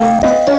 Ja,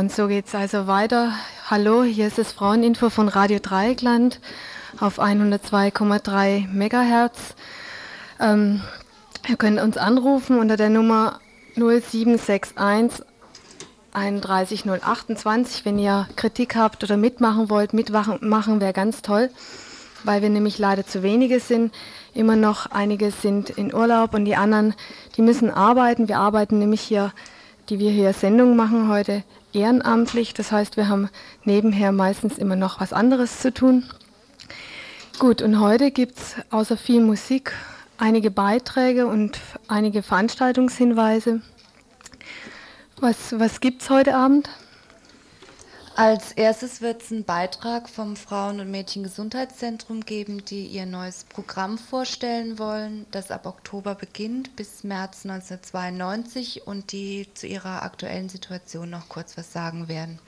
und so geht es also weiter. Hallo, hier ist das Fraueninfo von Radio Dreieckland auf 102,3 Megahertz. Ähm, ihr könnt uns anrufen unter der Nummer 0761 31028, wenn ihr Kritik habt oder mitmachen wollt. Mitmachen wäre ganz toll, weil wir nämlich leider zu wenige sind. Immer noch einige sind in Urlaub und die anderen, die müssen arbeiten. Wir arbeiten nämlich hier, die wir hier Sendungen machen heute, ehrenamtlich. Das heißt, wir haben nebenher meistens immer noch was anderes zu tun. Gut, und heute gibt es außer viel Musik einige Beiträge und einige Veranstaltungshinweise. Was, was gibt es heute Abend? Als erstes wird es einen Beitrag vom Frauen- und Mädchengesundheitszentrum geben, die ihr neues Programm vorstellen wollen, das ab Oktober beginnt bis März 1992 und die zu ihrer aktuellen Situation noch kurz was sagen werden.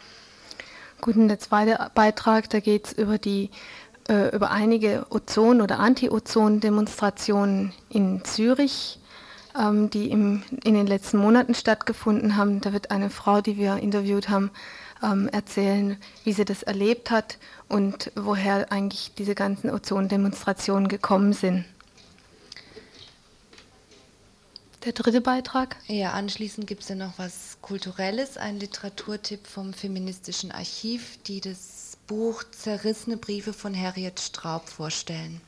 Gut, und der zweite Beitrag, da geht es über äh, über einige Ozon- oder Anti-Ozon-Demonstrationen in Zürich, ähm, die im, in den letzten Monaten stattgefunden haben. Da wird eine Frau, die wir interviewt haben, ähm, erzählen, wie sie das erlebt hat und woher eigentlich diese ganzen Ozondemonstrationen gekommen sind. Der dritte Beitrag? Ja, anschließend gibt es ja noch was Kulturelles, ein Literaturtipp vom Feministischen Archiv, die das Buch Zerrissene Briefe von Harriet Straub vorstellen.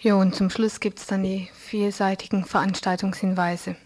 Ja, und zum Schluss gibt es dann die vielseitigen Veranstaltungshinweise.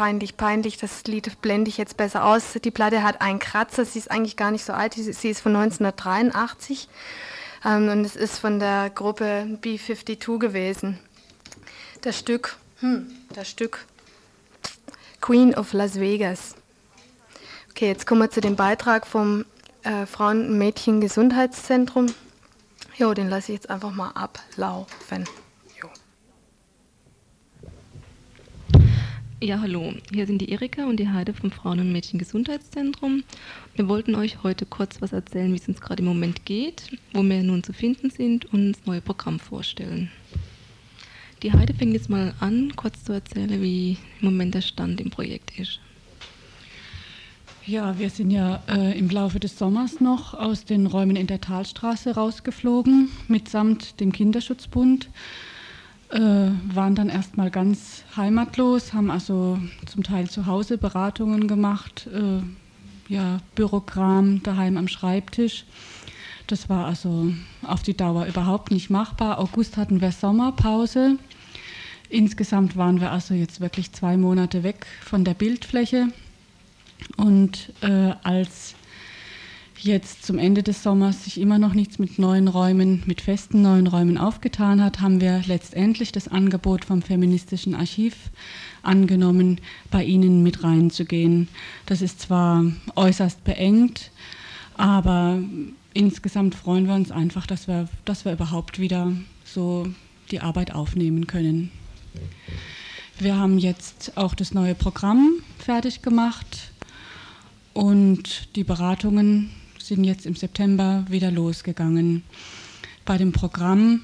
Peinlich, peinlich, das Lied blende ich jetzt besser aus. Die Platte hat einen Kratzer, sie ist eigentlich gar nicht so alt, sie ist von 1983 ähm, und es ist von der Gruppe B52 gewesen. Das Stück, hm, das Stück Queen of Las Vegas. Okay, jetzt kommen wir zu dem Beitrag vom äh, Frauen- und Mädchen-Gesundheitszentrum. Jo, den lasse ich jetzt einfach mal ablaufen. Ja, hallo. Hier sind die Erika und die Heide vom Frauen- und Mädchengesundheitszentrum. Wir wollten euch heute kurz was erzählen, wie es uns gerade im Moment geht, wo wir nun zu finden sind und das neue Programm vorstellen. Die Heide fängt jetzt mal an, kurz zu erzählen, wie im Moment der Stand im Projekt ist. Ja, wir sind ja äh, im Laufe des Sommers noch aus den Räumen in der Talstraße rausgeflogen, mitsamt dem Kinderschutzbund. Äh, waren dann erstmal ganz heimatlos, haben also zum Teil zu Hause Beratungen gemacht, äh, ja, Bürokram daheim am Schreibtisch. Das war also auf die Dauer überhaupt nicht machbar. August hatten wir Sommerpause. Insgesamt waren wir also jetzt wirklich zwei Monate weg von der Bildfläche. Und äh, als jetzt zum Ende des Sommers sich immer noch nichts mit neuen Räumen, mit festen neuen Räumen aufgetan hat, haben wir letztendlich das Angebot vom feministischen Archiv angenommen, bei Ihnen mit reinzugehen. Das ist zwar äußerst beengt, aber insgesamt freuen wir uns einfach, dass wir, dass wir überhaupt wieder so die Arbeit aufnehmen können. Wir haben jetzt auch das neue Programm fertig gemacht und die Beratungen sind jetzt im September wieder losgegangen. Bei dem Programm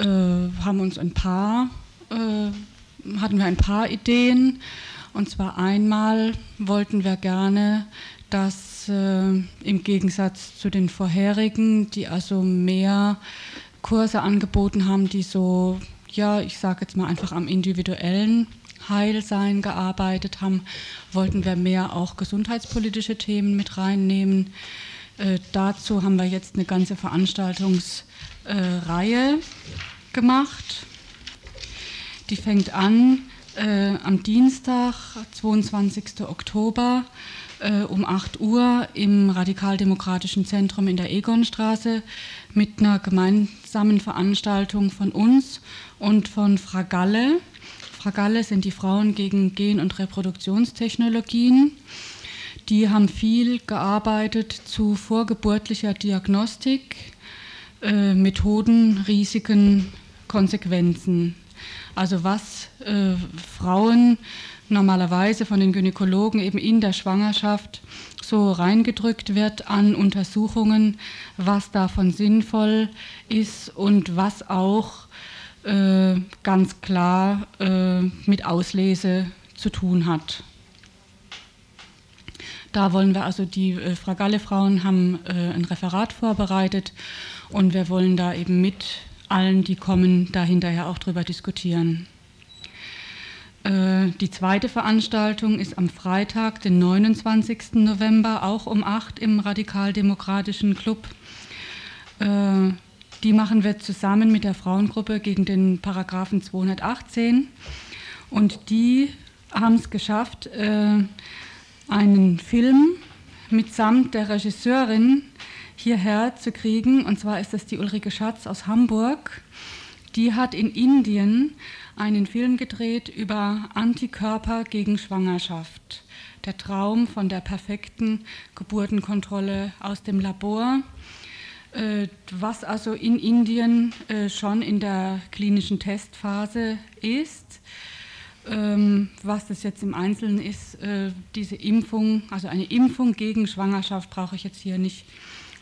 äh, haben uns ein paar, äh, hatten wir ein paar Ideen. Und zwar einmal wollten wir gerne, dass äh, im Gegensatz zu den vorherigen, die also mehr Kurse angeboten haben, die so, ja, ich sage jetzt mal einfach am individuellen Heilsein gearbeitet haben, wollten wir mehr auch gesundheitspolitische Themen mit reinnehmen. Äh, dazu haben wir jetzt eine ganze Veranstaltungsreihe äh, gemacht. Die fängt an äh, am Dienstag, 22. Oktober äh, um 8 Uhr im Radikaldemokratischen Zentrum in der Egonstraße mit einer gemeinsamen Veranstaltung von uns und von Fragalle. Fragalle sind die Frauen gegen Gen- und Reproduktionstechnologien. Die haben viel gearbeitet zu vorgeburtlicher Diagnostik, äh, Methoden, Risiken, Konsequenzen. Also was äh, Frauen normalerweise von den Gynäkologen eben in der Schwangerschaft so reingedrückt wird an Untersuchungen, was davon sinnvoll ist und was auch äh, ganz klar äh, mit Auslese zu tun hat. Da wollen wir also, die äh, Fragalle-Frauen haben äh, ein Referat vorbereitet und wir wollen da eben mit allen, die kommen, da hinterher auch drüber diskutieren. Äh, die zweite Veranstaltung ist am Freitag, den 29. November, auch um 8 im Radikaldemokratischen Club. Äh, die machen wir zusammen mit der Frauengruppe gegen den Paragraphen 218. Und die haben es geschafft, äh, einen Film mitsamt der Regisseurin hierher zu kriegen. Und zwar ist das die Ulrike Schatz aus Hamburg. Die hat in Indien einen Film gedreht über Antikörper gegen Schwangerschaft. Der Traum von der perfekten Geburtenkontrolle aus dem Labor. Äh, was also in Indien äh, schon in der klinischen Testphase ist. Ähm, was das jetzt im Einzelnen ist, äh, diese Impfung, also eine Impfung gegen Schwangerschaft brauche ich jetzt hier nicht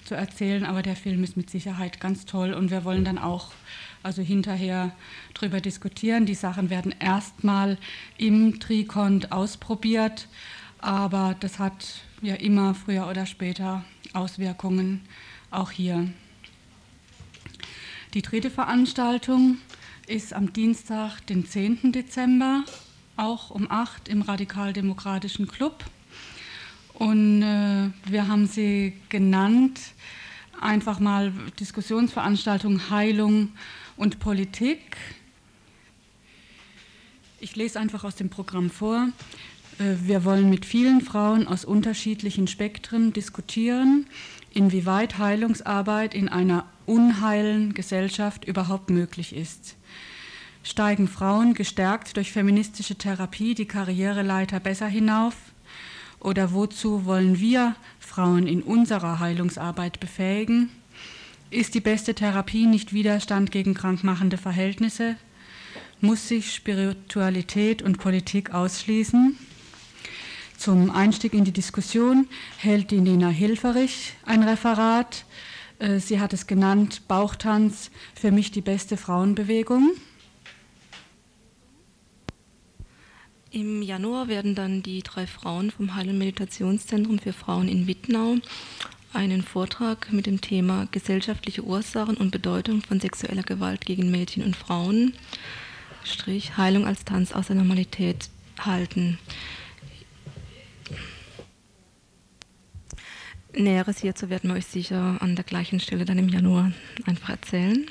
zu erzählen, aber der Film ist mit Sicherheit ganz toll und wir wollen dann auch also hinterher darüber diskutieren. Die Sachen werden erstmal im Trikont ausprobiert, aber das hat ja immer früher oder später Auswirkungen auch hier. Die dritte Veranstaltung ist am Dienstag, den 10. Dezember, auch um 8 im Radikaldemokratischen Club. Und äh, wir haben sie genannt, einfach mal Diskussionsveranstaltung Heilung und Politik. Ich lese einfach aus dem Programm vor. Äh, wir wollen mit vielen Frauen aus unterschiedlichen Spektren diskutieren, inwieweit Heilungsarbeit in einer unheilen Gesellschaft überhaupt möglich ist. Steigen Frauen gestärkt durch feministische Therapie die Karriereleiter besser hinauf? Oder wozu wollen wir Frauen in unserer Heilungsarbeit befähigen? Ist die beste Therapie nicht Widerstand gegen krankmachende Verhältnisse? Muss sich Spiritualität und Politik ausschließen? Zum Einstieg in die Diskussion hält die Nina Hilferich ein Referat. Äh, sie hat es genannt, Bauchtanz, für mich die beste Frauenbewegung. Im Januar werden dann die drei Frauen vom Heil- und Meditationszentrum für Frauen in Wittnau einen Vortrag mit dem Thema gesellschaftliche Ursachen und Bedeutung von sexueller Gewalt gegen Mädchen und Frauen, Strich Heilung als Tanz aus der Normalität halten. Näheres hierzu werden wir euch sicher an der gleichen Stelle dann im Januar einfach erzählen.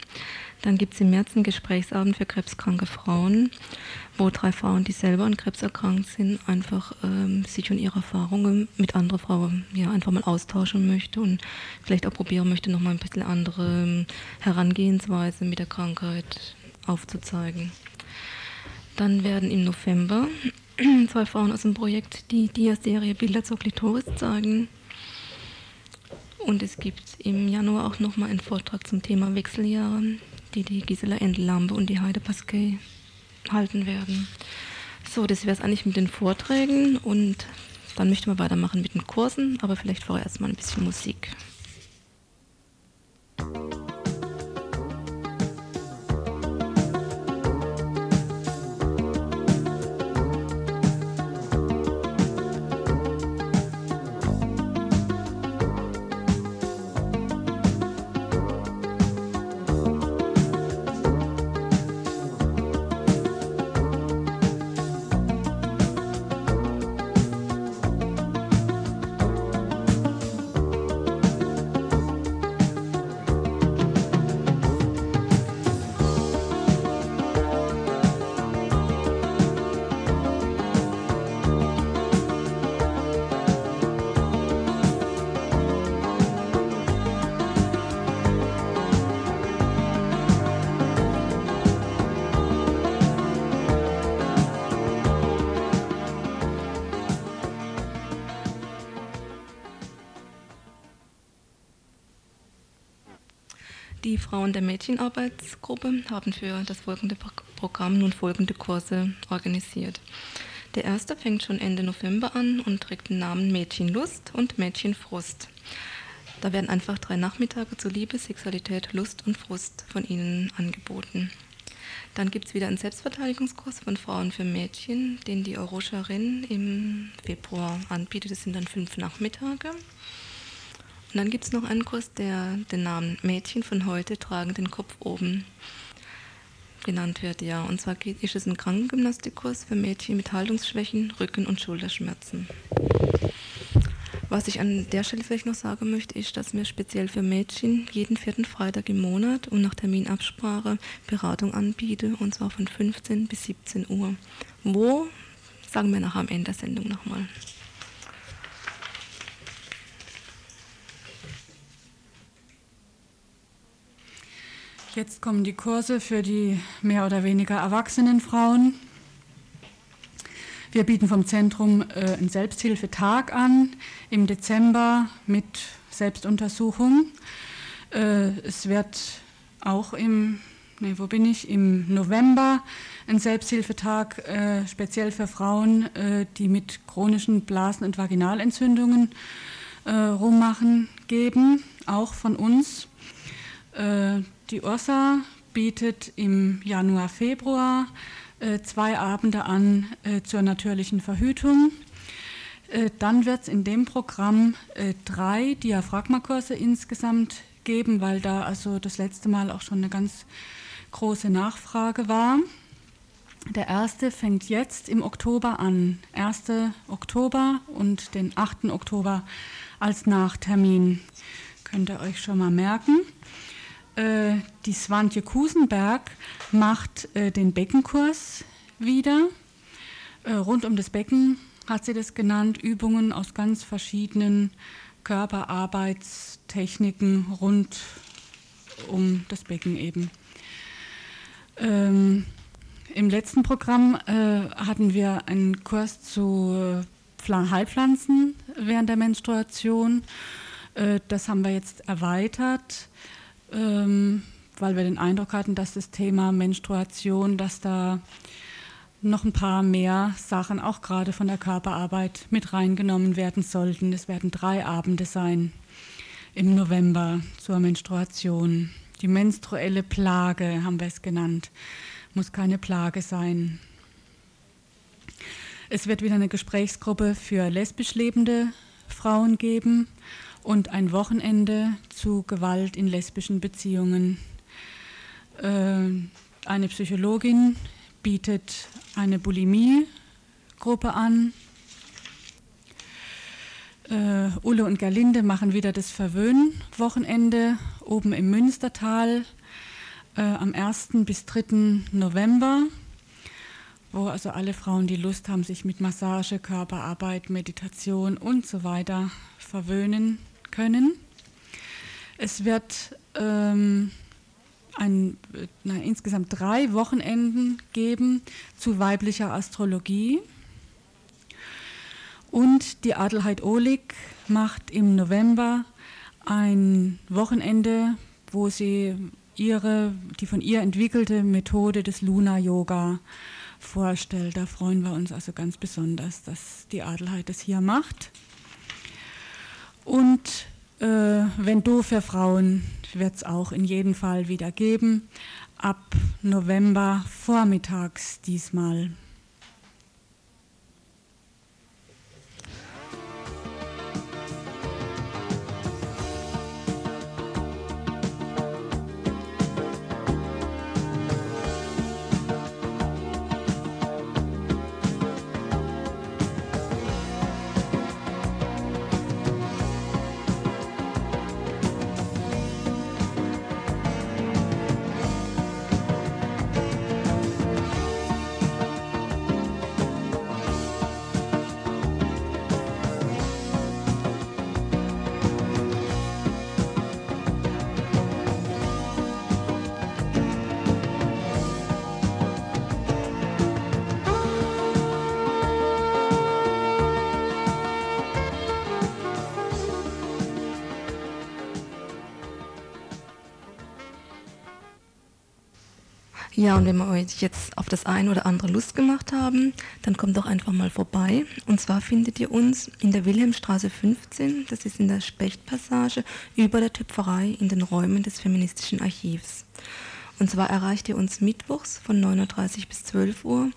Dann gibt es im März einen Gesprächsabend für krebskranke Frauen, wo drei Frauen, die selber an Krebs erkrankt sind, einfach ähm, sich und ihre Erfahrungen mit anderen Frauen ja, einfach mal austauschen möchte und vielleicht auch probieren möchte, nochmal ein bisschen andere ähm, Herangehensweise mit der Krankheit aufzuzeigen. Dann werden im November zwei Frauen aus dem Projekt die Dia-Serie Bilder zur Klitoris zeigen. Und es gibt im Januar auch nochmal einen Vortrag zum Thema Wechseljahre, die die Gisela Endelambe und die Heide Pasquet halten werden. So, das wäre es eigentlich mit den Vorträgen und dann möchten wir weitermachen mit den Kursen, aber vielleicht vorher erstmal ein bisschen Musik. Die Frauen der Mädchenarbeitsgruppe haben für das folgende Programm nun folgende Kurse organisiert. Der erste fängt schon Ende November an und trägt den Namen Mädchenlust und Mädchenfrust. Da werden einfach drei Nachmittage zu Liebe, Sexualität, Lust und Frust von ihnen angeboten. Dann gibt es wieder einen Selbstverteidigungskurs von Frauen für Mädchen, den die Euroscherin im Februar anbietet. Das sind dann fünf Nachmittage. Und dann gibt es noch einen Kurs, der den Namen Mädchen von heute tragen den Kopf oben genannt wird, ja. Und zwar geht, ist es ein Krankengymnastikkurs für Mädchen mit Haltungsschwächen, Rücken- und Schulterschmerzen. Was ich an der Stelle vielleicht noch sagen möchte, ist, dass wir speziell für Mädchen jeden vierten Freitag im Monat und nach Terminabsprache Beratung anbieten, und zwar von 15 bis 17 Uhr. Wo, sagen wir nachher am Ende der Sendung nochmal. Jetzt kommen die Kurse für die mehr oder weniger erwachsenen Frauen. Wir bieten vom Zentrum äh, einen Selbsthilfetag an im Dezember mit Selbstuntersuchung. Äh, es wird auch im, nee, wo bin ich, im November ein Selbsthilfetag äh, speziell für Frauen, äh, die mit chronischen Blasen- und Vaginalentzündungen äh, rummachen, geben, auch von uns. Die Ursa bietet im Januar, Februar äh, zwei Abende an äh, zur natürlichen Verhütung. Äh, dann wird es in dem Programm äh, drei Diaphragmakurse insgesamt geben, weil da also das letzte Mal auch schon eine ganz große Nachfrage war. Der erste fängt jetzt im Oktober an, 1. Oktober und den 8. Oktober als Nachtermin. Könnt ihr euch schon mal merken. Äh, die Swantje Kusenberg macht äh, den Beckenkurs wieder. Äh, rund um das Becken hat sie das genannt, Übungen aus ganz verschiedenen Körperarbeitstechniken rund um das Becken eben. Ähm, Im letzten Programm äh, hatten wir einen Kurs zu Heilpflanzen während der Menstruation. Äh, das haben wir jetzt erweitert ähm, weil wir den Eindruck hatten, dass das Thema Menstruation, dass da noch ein paar mehr Sachen auch gerade von der Körperarbeit mit reingenommen werden sollten. Es werden drei Abende sein im November zur Menstruation. Die menstruelle Plage haben wir es genannt. Muss keine Plage sein. Es wird wieder eine Gesprächsgruppe für lesbisch lebende Frauen geben und ein Wochenende zu Gewalt in lesbischen Beziehungen. Äh, eine Psychologin bietet eine Bulimie-Gruppe an. Äh, Ulle und Gerlinde machen wieder das Verwöhn-Wochenende oben im Münstertal äh, am 1. bis 3. November, wo also alle Frauen, die Lust haben, sich mit Massage, Körperarbeit, Meditation und so weiter verwöhnen können. Es wird ähm, ein, na, insgesamt drei Wochenenden geben zu weiblicher Astrologie. Und die Adelheid Ohlig macht im November ein Wochenende, wo sie ihre, die von ihr entwickelte Methode des Luna Yoga vorstellt. Da freuen wir uns also ganz besonders, dass die Adelheid das hier macht. Und äh, wenn du für Frauen wird es auch in jedem Fall wieder geben, ab November vormittags diesmal. Ja, und wenn wir euch jetzt auf das eine oder andere Lust gemacht haben, dann kommt doch einfach mal vorbei. Und zwar findet ihr uns in der Wilhelmstraße 15, das ist in der Spechtpassage, über der Töpferei in den Räumen des Feministischen Archivs. Und zwar erreicht ihr uns mittwochs von 9.30 Uhr bis 12 Uhr,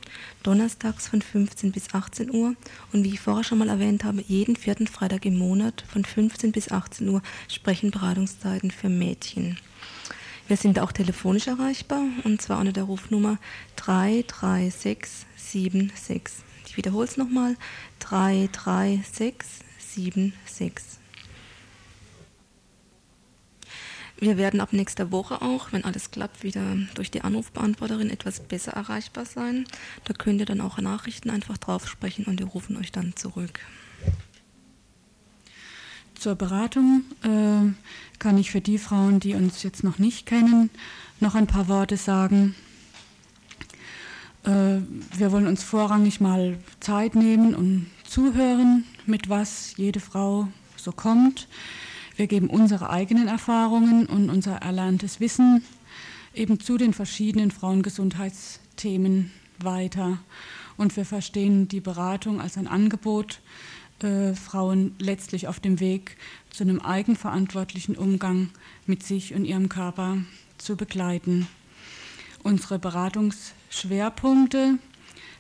donnerstags von 15 bis 18 Uhr und wie ich vorher schon mal erwähnt habe, jeden vierten Freitag im Monat von 15 bis 18 Uhr sprechen Beratungszeiten für Mädchen. Wir sind auch telefonisch erreichbar und zwar unter der Rufnummer 33676. Ich wiederhole es nochmal: 33676. Wir werden ab nächster Woche auch, wenn alles klappt, wieder durch die Anrufbeantworterin etwas besser erreichbar sein. Da könnt ihr dann auch Nachrichten einfach drauf sprechen und die rufen euch dann zurück. Zur Beratung äh, kann ich für die Frauen, die uns jetzt noch nicht kennen, noch ein paar Worte sagen. Äh, wir wollen uns vorrangig mal Zeit nehmen und zuhören, mit was jede Frau so kommt. Wir geben unsere eigenen Erfahrungen und unser erlerntes Wissen eben zu den verschiedenen Frauengesundheitsthemen weiter. Und wir verstehen die Beratung als ein Angebot, äh, Frauen letztlich auf dem Weg zu einem eigenverantwortlichen Umgang mit sich und ihrem Körper zu begleiten. Unsere Beratungsschwerpunkte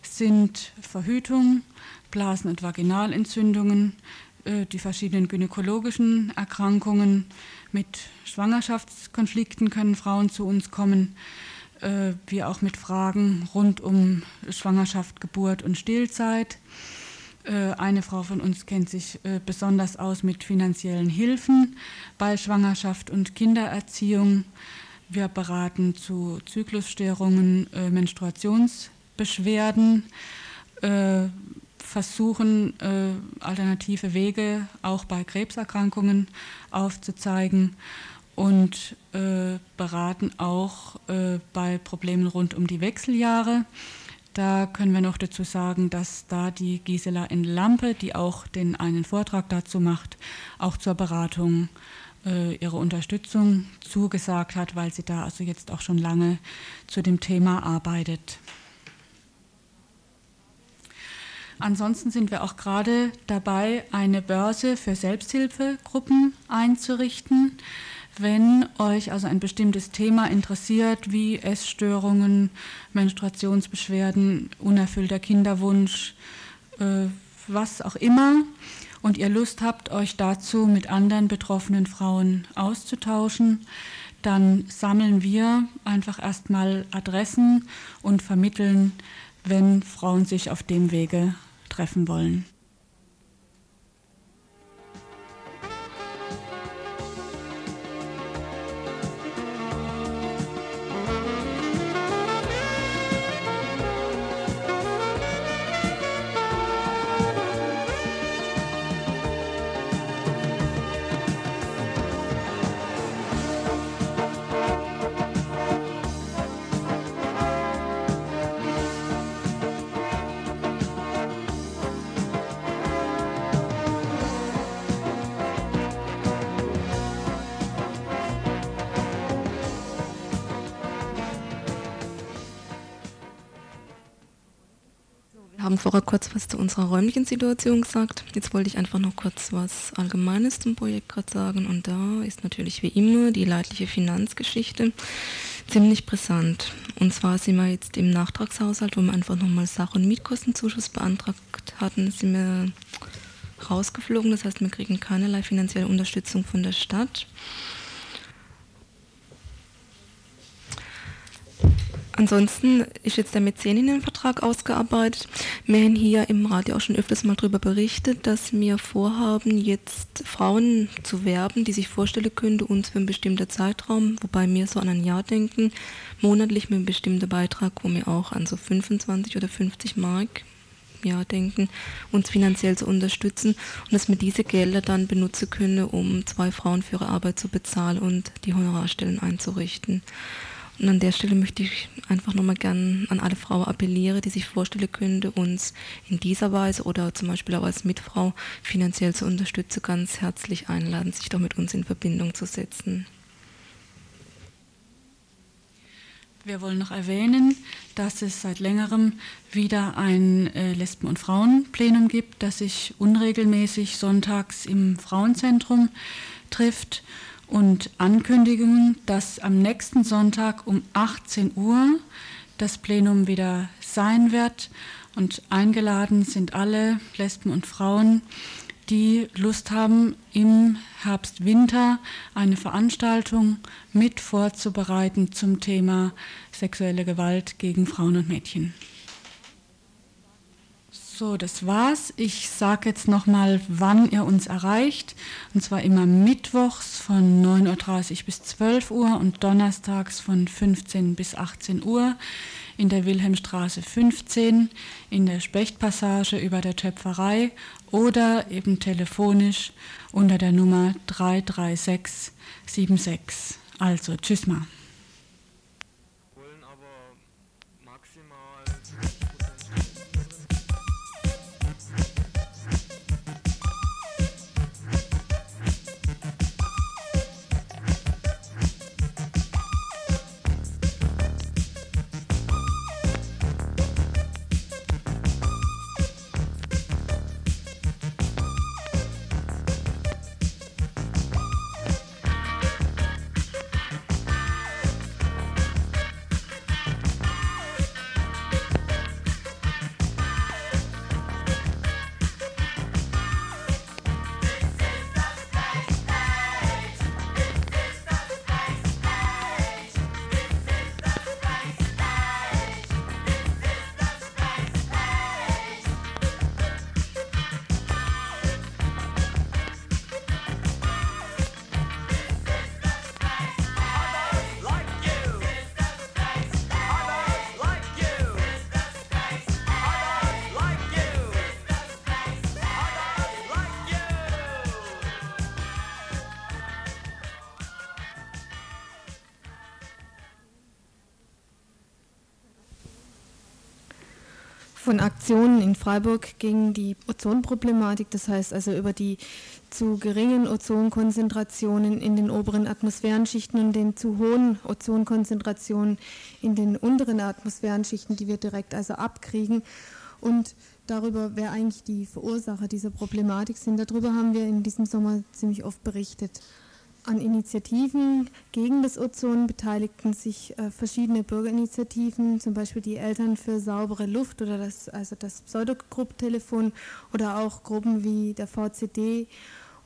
sind Verhütung, Blasen- und Vaginalentzündungen, äh, die verschiedenen gynäkologischen Erkrankungen. Mit Schwangerschaftskonflikten können Frauen zu uns kommen, äh, wie auch mit Fragen rund um Schwangerschaft, Geburt und Stillzeit. Äh, eine Frau von uns kennt sich äh, besonders aus mit finanziellen Hilfen bei Schwangerschaft und Kindererziehung. Wir beraten zu Zyklusstörungen, äh, Menstruationsbeschwerden, versuchen alternative Wege auch bei Krebserkrankungen aufzuzeigen und beraten auch bei Problemen rund um die Wechseljahre. Da können wir noch dazu sagen, dass da die Gisela in Lampe, die auch den einen Vortrag dazu macht, auch zur Beratung äh, ihre Unterstützung zugesagt hat, weil sie da also jetzt auch schon lange zu dem Thema arbeitet. Ansonsten sind wir auch gerade dabei, eine Börse für Selbsthilfegruppen einzurichten. Wenn euch also ein bestimmtes Thema interessiert, wie Essstörungen, Menstruationsbeschwerden, unerfüllter Kinderwunsch, äh, was auch immer und ihr Lust habt, euch dazu mit anderen betroffenen Frauen auszutauschen, dann sammeln wir einfach erstmal Adressen und vermitteln, wenn Frauen sich auf dem Wege treffen wollen. Haben vorher kurz was zu unserer räumlichen Situation gesagt. Jetzt wollte ich einfach noch kurz was Allgemeines zum Projekt gerade sagen. Und da ist natürlich wie immer die leidliche Finanzgeschichte ziemlich brisant. Und zwar sind wir jetzt im Nachtragshaushalt, wo wir einfach nochmal Sach- und Mietkostenzuschuss beantragt hatten, sind wir rausgeflogen. Das heißt, wir kriegen keinerlei finanzielle Unterstützung von der Stadt. Ansonsten ist jetzt der Mäzeninnenvertrag ausgearbeitet. Wir haben hier im Radio auch schon öfters mal darüber berichtet, dass wir vorhaben, jetzt Frauen zu werben, die sich vorstellen könnten, uns für einen bestimmten Zeitraum, wobei wir so an ein Jahr denken, monatlich mit einem bestimmten Beitrag, wo wir auch an so 25 oder 50 Mark ja, denken, uns finanziell zu unterstützen und dass wir diese Gelder dann benutzen können, um zwei Frauen für ihre Arbeit zu bezahlen und die Honorarstellen einzurichten. Und an der Stelle möchte ich einfach nochmal gern an alle Frauen appellieren, die sich vorstellen könnte, uns in dieser Weise oder zum Beispiel auch als Mitfrau finanziell zu unterstützen, ganz herzlich einladen, sich doch mit uns in Verbindung zu setzen. Wir wollen noch erwähnen, dass es seit längerem wieder ein äh, Lesben- und Frauenplenum gibt, das sich unregelmäßig sonntags im Frauenzentrum trifft und Ankündigungen, dass am nächsten Sonntag um 18 Uhr das Plenum wieder sein wird. Und eingeladen sind alle Lesben und Frauen, die Lust haben, im Herbst, Winter eine Veranstaltung mit vorzubereiten zum Thema sexuelle Gewalt gegen Frauen und Mädchen. So, das war's. Ich sage jetzt nochmal, wann ihr uns erreicht. Und zwar immer mittwochs von 9.30 Uhr bis 12 Uhr und donnerstags von 15 bis 18 Uhr in der Wilhelmstraße 15, in der Spechtpassage über der Töpferei oder eben telefonisch unter der Nummer 33676. Also, tschüss mal. Aktionen in Freiburg gegen die Ozonproblematik, das heißt also über die zu geringen Ozonkonzentrationen in den oberen Atmosphärenschichten und den zu hohen Ozonkonzentrationen in den unteren Atmosphärenschichten, die wir direkt also abkriegen. Und darüber, wer eigentlich die Verursacher dieser Problematik sind, darüber haben wir in diesem Sommer ziemlich oft berichtet. An Initiativen gegen das Ozon beteiligten sich äh, verschiedene Bürgerinitiativen, zum Beispiel die Eltern für saubere Luft oder das, also das Pseudogrupp-Telefon oder auch Gruppen wie der VCD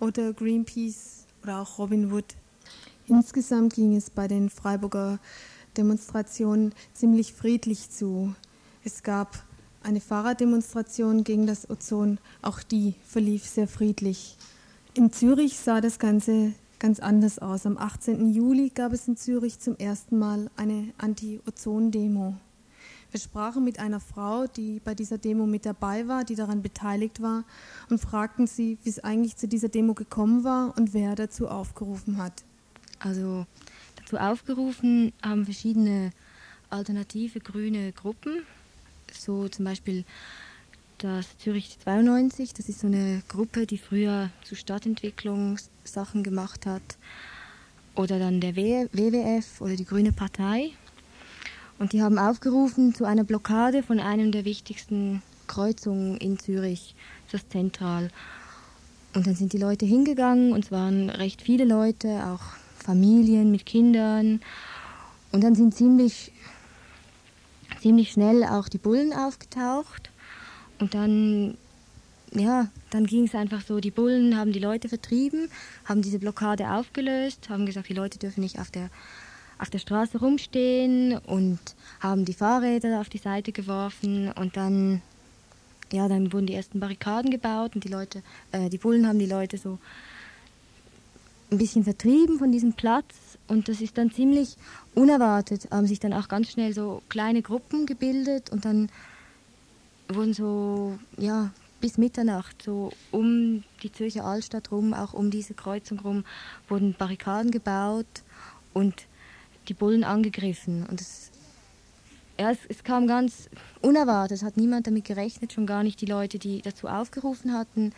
oder Greenpeace oder auch Robin Wood. Insgesamt ging es bei den Freiburger Demonstrationen ziemlich friedlich zu. Es gab eine Fahrraddemonstration gegen das Ozon, auch die verlief sehr friedlich. In Zürich sah das Ganze ganz anders aus. Am 18. Juli gab es in Zürich zum ersten Mal eine Anti-Ozon-Demo. Wir sprachen mit einer Frau, die bei dieser Demo mit dabei war, die daran beteiligt war, und fragten sie, wie es eigentlich zu dieser Demo gekommen war und wer dazu aufgerufen hat. Also dazu aufgerufen haben verschiedene alternative grüne Gruppen, so zum Beispiel das Zürich 92, das ist so eine Gruppe, die früher zu Stadtentwicklung Sachen gemacht hat. Oder dann der WWF oder die Grüne Partei. Und die haben aufgerufen zu einer Blockade von einem der wichtigsten Kreuzungen in Zürich, das Zentral. Und dann sind die Leute hingegangen und es waren recht viele Leute, auch Familien mit Kindern. Und dann sind ziemlich, ziemlich schnell auch die Bullen aufgetaucht. Und dann, ja, dann ging es einfach so, die Bullen haben die Leute vertrieben, haben diese Blockade aufgelöst, haben gesagt, die Leute dürfen nicht auf der, auf der Straße rumstehen und haben die Fahrräder auf die Seite geworfen. Und dann, ja, dann wurden die ersten Barrikaden gebaut und die Leute, äh, die Bullen haben die Leute so ein bisschen vertrieben von diesem Platz. Und das ist dann ziemlich unerwartet, haben sich dann auch ganz schnell so kleine Gruppen gebildet und dann wurden so, ja, bis Mitternacht, so um die Zürcher Altstadt rum, auch um diese Kreuzung rum, wurden Barrikaden gebaut und die Bullen angegriffen. Und es, ja, es, es kam ganz unerwartet, es hat niemand damit gerechnet, schon gar nicht die Leute, die dazu aufgerufen hatten.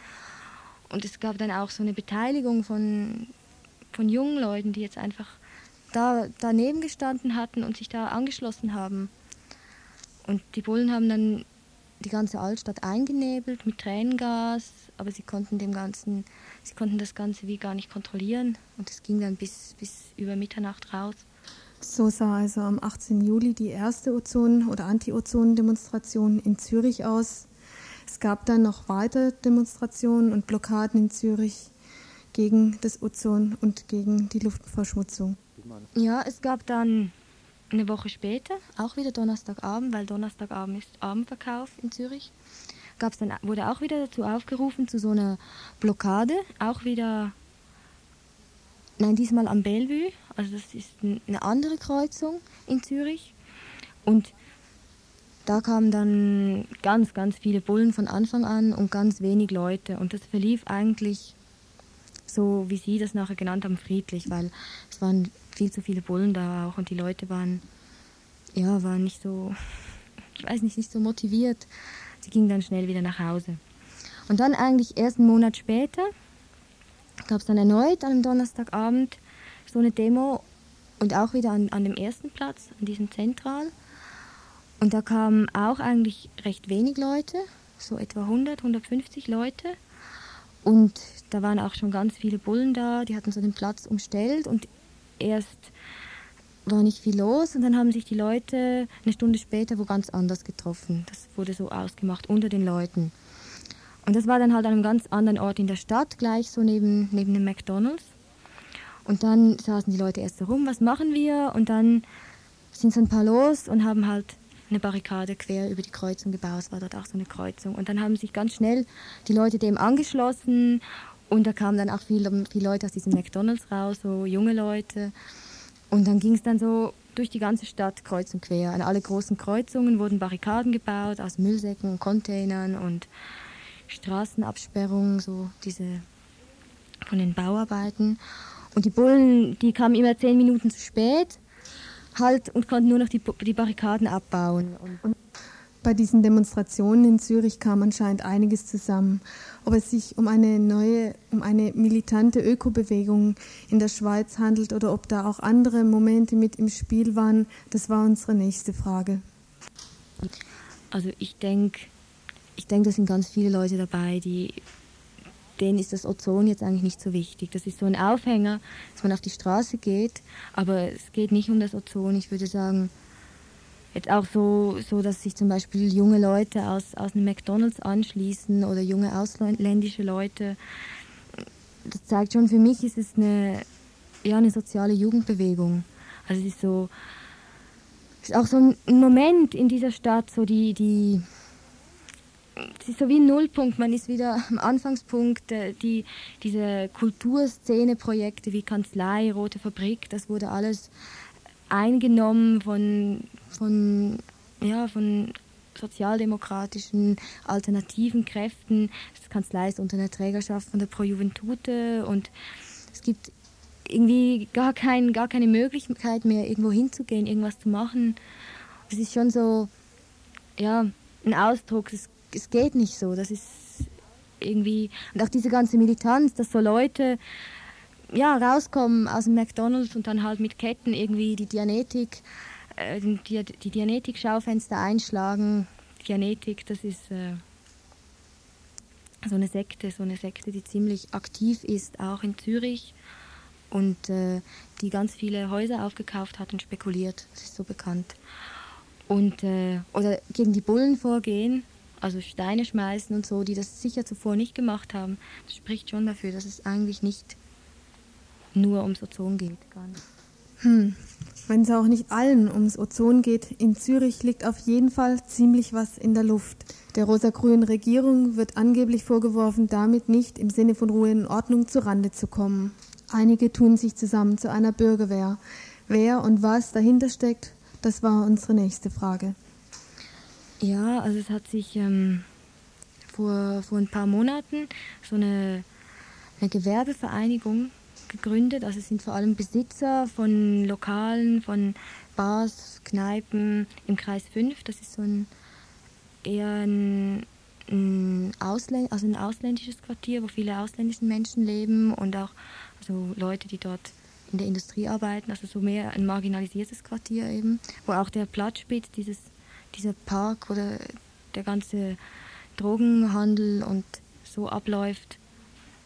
Und es gab dann auch so eine Beteiligung von, von jungen Leuten, die jetzt einfach da daneben gestanden hatten und sich da angeschlossen haben. Und die Bullen haben dann die ganze Altstadt eingenebelt mit Tränengas, aber sie konnten dem Ganzen, sie konnten das Ganze wie gar nicht kontrollieren und es ging dann bis, bis über Mitternacht raus. So sah also am 18. Juli die erste Ozon- oder Anti-Ozon-Demonstration in Zürich aus. Es gab dann noch weitere Demonstrationen und Blockaden in Zürich gegen das Ozon und gegen die Luftverschmutzung. Ja, es gab dann eine Woche später, auch wieder Donnerstagabend, weil Donnerstagabend ist Abendverkauf in Zürich, gab's dann, wurde auch wieder dazu aufgerufen zu so einer Blockade, auch wieder, nein, diesmal am Bellevue, also das ist eine andere Kreuzung in Zürich. Und da kamen dann ganz, ganz viele Bullen von Anfang an und ganz wenig Leute. Und das verlief eigentlich so, wie Sie das nachher genannt haben, friedlich, weil es waren viel zu viele Bullen da auch und die Leute waren, ja, waren nicht so, ich weiß nicht, nicht so motiviert. Sie gingen dann schnell wieder nach Hause. Und dann eigentlich erst einen Monat später gab es dann erneut an einem Donnerstagabend so eine Demo und auch wieder an, an dem ersten Platz, an diesem Zentral. Und da kamen auch eigentlich recht wenig Leute, so etwa 100, 150 Leute. Und da waren auch schon ganz viele Bullen da, die hatten so den Platz umstellt und erst war nicht viel los und dann haben sich die Leute eine Stunde später wo ganz anders getroffen. Das wurde so ausgemacht unter den Leuten. Und das war dann halt an einem ganz anderen Ort in der Stadt, gleich so neben, neben dem McDonalds. Und dann saßen die Leute erst herum, was machen wir? Und dann sind so ein paar los und haben halt eine Barrikade quer über die Kreuzung gebaut. Es war dort auch so eine Kreuzung. Und dann haben sich ganz schnell die Leute dem angeschlossen und da kamen dann auch viele, viele Leute aus diesem McDonalds raus, so junge Leute. Und dann ging es dann so durch die ganze Stadt kreuz und quer. An alle großen Kreuzungen wurden Barrikaden gebaut aus Müllsäcken und Containern und Straßenabsperrungen, so diese von den Bauarbeiten. Und die Bullen, die kamen immer zehn Minuten zu spät halt und konnten nur noch die, die Barrikaden abbauen. Und bei diesen Demonstrationen in Zürich kam anscheinend einiges zusammen. Ob es sich um eine neue, um eine militante Ökobewegung in der Schweiz handelt oder ob da auch andere Momente mit im Spiel waren, das war unsere nächste Frage. Also ich denke, ich denke, da sind ganz viele Leute dabei, die, denen ist das Ozon jetzt eigentlich nicht so wichtig. Das ist so ein Aufhänger, dass man auf die Straße geht, aber es geht nicht um das Ozon. Ich würde sagen, jetzt auch so, so dass sich zum Beispiel junge Leute aus, aus einem McDonalds anschließen oder junge ausländische Leute. Das zeigt schon, für mich ist es eine, ja, eine soziale Jugendbewegung. Also es ist so, es ist auch so ein Moment in dieser Stadt, so die, die, es ist so wie ein Nullpunkt, man ist wieder am Anfangspunkt, äh, die, diese Kulturszene-Projekte wie Kanzlei, Rote Fabrik, das wurde alles eingenommen von, von, ja, von sozialdemokratischen alternativen Kräften. Das Kanzlei ist unter der Trägerschaft von der Pro Juventute und es gibt irgendwie gar, kein, gar keine Möglichkeit mehr, irgendwo hinzugehen, irgendwas zu machen. Es ist schon so, ja, ein Ausdruck, es, es geht nicht so. Das ist irgendwie, und auch diese ganze Militanz, dass so Leute ja, rauskommen aus dem McDonalds und dann halt mit Ketten irgendwie die Dianetik, äh, die, die Dianetik-Schaufenster einschlagen. Dianetik, das ist äh, so eine Sekte, so eine Sekte, die ziemlich aktiv ist, auch in Zürich und äh, die ganz viele Häuser aufgekauft hat und spekuliert. Das ist so bekannt. Und, äh, oder gegen die Bullen vorgehen, also Steine schmeißen und so, die das sicher zuvor nicht gemacht haben. Das spricht schon dafür, dass es eigentlich nicht nur ums Ozon geht. Gar nicht. Hm. Wenn es auch nicht allen ums Ozon geht, in Zürich liegt auf jeden Fall ziemlich was in der Luft. Der rosa-grünen Regierung wird angeblich vorgeworfen, damit nicht im Sinne von Ruhe und Ordnung zu Rande zu kommen. Einige tun sich zusammen zu einer Bürgerwehr. Wer und was dahinter steckt, das war unsere nächste Frage. Ja, also es hat sich ähm, vor, vor ein paar Monaten so eine, eine Gewerbevereinigung gegründet. Also es sind vor allem Besitzer von Lokalen, von Bars, Kneipen im Kreis 5. Das ist so ein eher ein, ein, Ausländ also ein ausländisches Quartier, wo viele ausländische Menschen leben und auch also Leute, die dort in der Industrie arbeiten, also so mehr ein marginalisiertes Quartier eben, wo auch der Platzspitz, dieses, dieser Park oder der ganze Drogenhandel und so abläuft,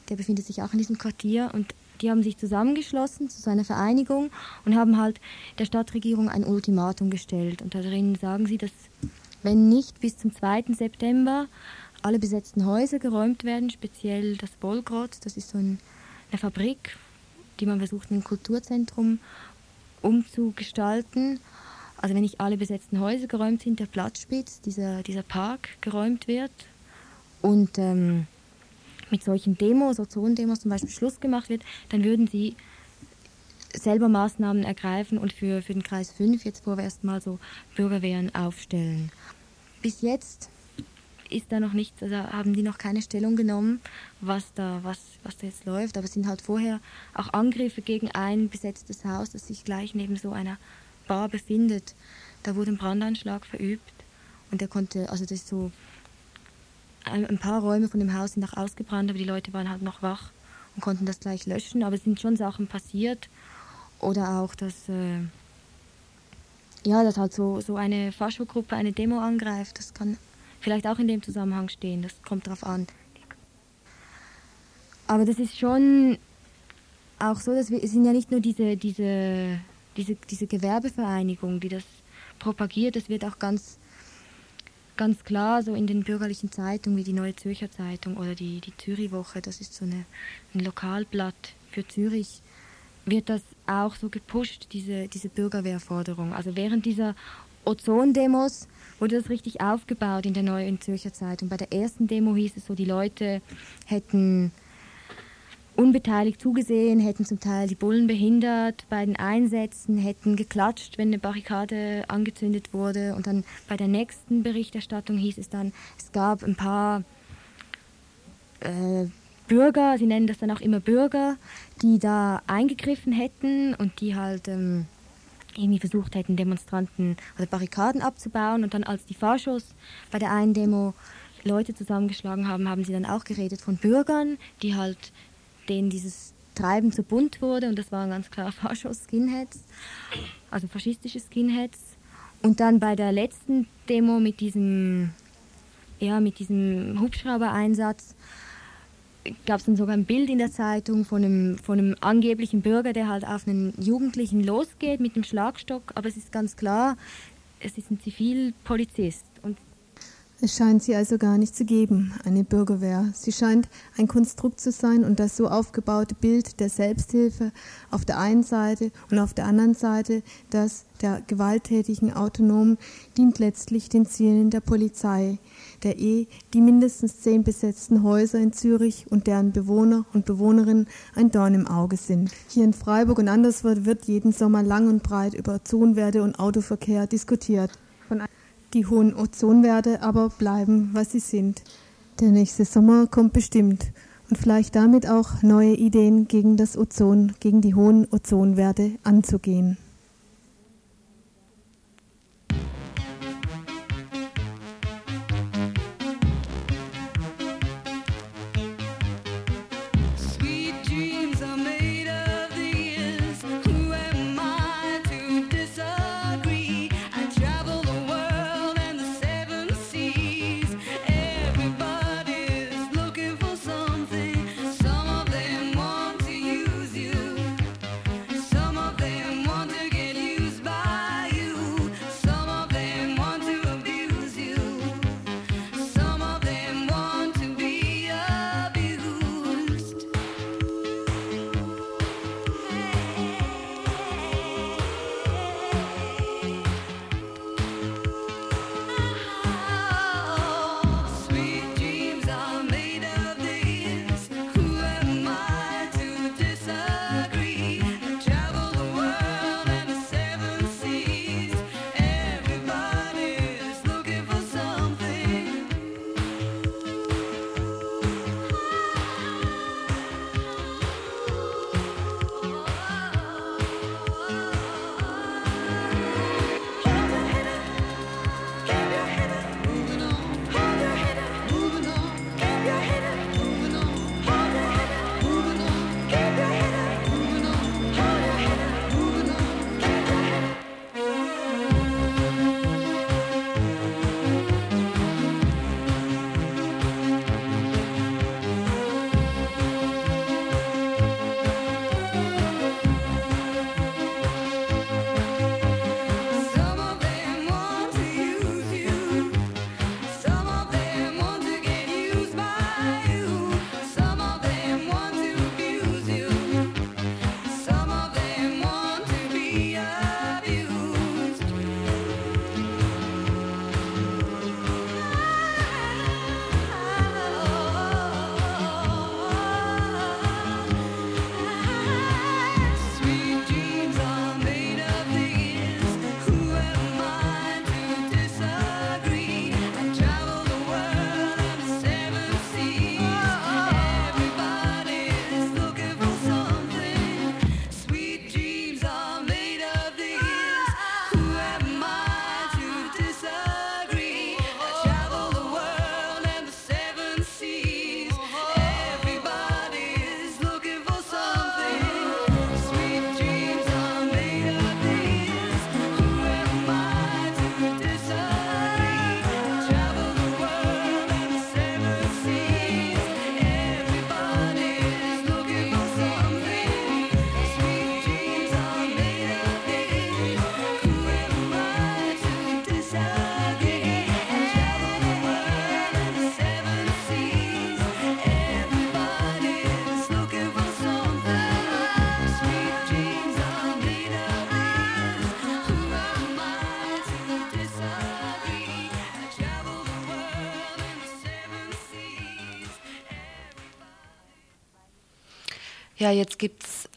der befindet sich auch in diesem Quartier und die haben sich zusammengeschlossen zu einer Vereinigung und haben halt der Stadtregierung ein Ultimatum gestellt. Und darin sagen sie, dass wenn nicht bis zum 2. September alle besetzten Häuser geräumt werden, speziell das Bolgrot, das ist so ein eine Fabrik, die man versucht, in ein Kulturzentrum umzugestalten. Also wenn nicht alle besetzten Häuser geräumt sind, der Platzspitz, dieser, dieser Park geräumt wird und ähm, mit solchen Demos, Ozon-Demos zum Beispiel Schluss gemacht wird, dann würden sie selber Maßnahmen ergreifen und für, für den Kreis 5 jetzt vorerst mal so Bürgerwehren aufstellen. Bis jetzt ist da noch nichts, also haben die noch keine Stellung genommen, was da, was, was da jetzt läuft. Aber es sind halt vorher auch Angriffe gegen ein besetztes Haus, das sich gleich neben so einer Bar befindet. Da wurde ein Brandanschlag verübt und der konnte, also das ist so, ein paar Räume von dem Haus sind auch ausgebrannt, aber die Leute waren halt noch wach und konnten das gleich löschen. Aber es sind schon Sachen passiert. Oder auch, dass, äh, ja, dass halt so, so eine Faschogruppe eine Demo angreift. Das kann vielleicht auch in dem Zusammenhang stehen. Das kommt darauf an. Aber das ist schon auch so, dass wir es sind ja nicht nur diese, diese, diese, diese Gewerbevereinigung, die das propagiert, das wird auch ganz, ganz klar so in den bürgerlichen Zeitungen wie die Neue Zürcher Zeitung oder die, die Zürich-Woche, das ist so eine, ein Lokalblatt für Zürich, wird das auch so gepusht, diese, diese Bürgerwehrforderung. Also während dieser Ozon-Demos wurde das richtig aufgebaut in der Neuen Zürcher Zeitung. Bei der ersten Demo hieß es so, die Leute hätten unbeteiligt zugesehen, hätten zum Teil die Bullen behindert bei den Einsätzen, hätten geklatscht, wenn eine Barrikade angezündet wurde. Und dann bei der nächsten Berichterstattung hieß es dann, es gab ein paar äh, Bürger, sie nennen das dann auch immer Bürger, die da eingegriffen hätten und die halt ähm, irgendwie versucht hätten, Demonstranten oder Barrikaden abzubauen. Und dann, als die Fahrschuss bei der einen Demo Leute zusammengeschlagen haben, haben sie dann auch geredet von Bürgern, die halt denen dieses Treiben zu bunt wurde. Und das waren ganz klar Fahrschuss-Skinheads, also faschistische Skinheads. Und dann bei der letzten Demo mit diesem, ja, mit diesem Hubschrauber-Einsatz gab es dann sogar ein Bild in der Zeitung von einem, von einem angeblichen Bürger, der halt auf einen Jugendlichen losgeht mit dem Schlagstock. Aber es ist ganz klar, es ist ein Zivilpolizist. Es scheint sie also gar nicht zu geben, eine Bürgerwehr. Sie scheint ein Konstrukt zu sein und das so aufgebaute Bild der Selbsthilfe auf der einen Seite und auf der anderen Seite das der gewalttätigen Autonomen dient letztlich den Zielen der Polizei, der eh die mindestens zehn besetzten Häuser in Zürich und deren Bewohner und Bewohnerinnen ein Dorn im Auge sind. Hier in Freiburg und anderswo wird jeden Sommer lang und breit über Ozonwerte und Autoverkehr diskutiert. Die hohen Ozonwerte aber bleiben, was sie sind. Der nächste Sommer kommt bestimmt und vielleicht damit auch neue Ideen gegen das Ozon, gegen die hohen Ozonwerte anzugehen.